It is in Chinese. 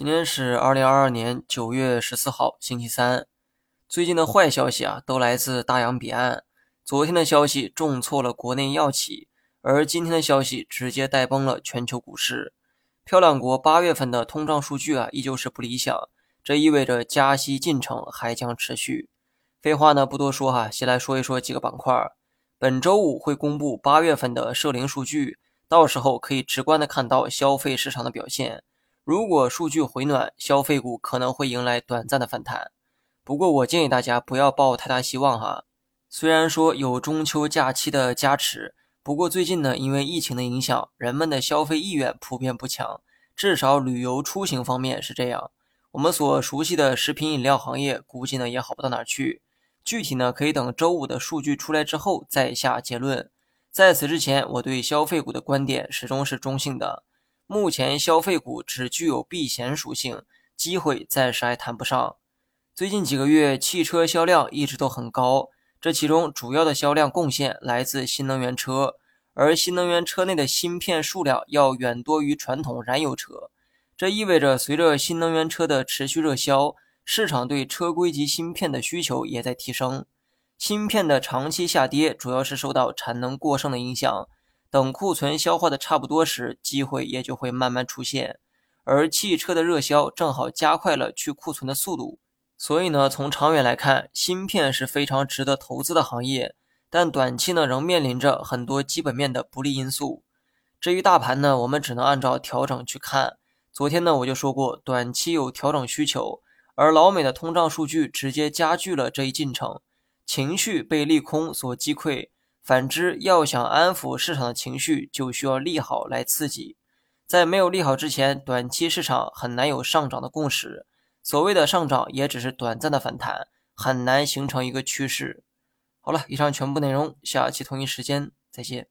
今天是二零二二年九月十四号，星期三。最近的坏消息啊，都来自大洋彼岸。昨天的消息重挫了国内药企，而今天的消息直接带崩了全球股市。漂亮国八月份的通胀数据啊，依旧是不理想，这意味着加息进程还将持续。废话呢不多说哈，先来说一说几个板块。本周五会公布八月份的社零数据，到时候可以直观的看到消费市场的表现。如果数据回暖，消费股可能会迎来短暂的反弹。不过，我建议大家不要抱太大希望哈。虽然说有中秋假期的加持，不过最近呢，因为疫情的影响，人们的消费意愿普遍不强，至少旅游出行方面是这样。我们所熟悉的食品饮料行业，估计呢也好不到哪去。具体呢，可以等周五的数据出来之后再下结论。在此之前，我对消费股的观点始终是中性的。目前消费股只具有避险属性，机会暂时还谈不上。最近几个月汽车销量一直都很高，这其中主要的销量贡献来自新能源车，而新能源车内的芯片数量要远多于传统燃油车。这意味着随着新能源车的持续热销，市场对车规级芯片的需求也在提升。芯片的长期下跌主要是受到产能过剩的影响。等库存消化的差不多时，机会也就会慢慢出现，而汽车的热销正好加快了去库存的速度。所以呢，从长远来看，芯片是非常值得投资的行业。但短期呢，仍面临着很多基本面的不利因素。至于大盘呢，我们只能按照调整去看。昨天呢，我就说过，短期有调整需求，而老美的通胀数据直接加剧了这一进程，情绪被利空所击溃。反之，要想安抚市场的情绪，就需要利好来刺激。在没有利好之前，短期市场很难有上涨的共识。所谓的上涨，也只是短暂的反弹，很难形成一个趋势。好了，以上全部内容，下期同一时间再见。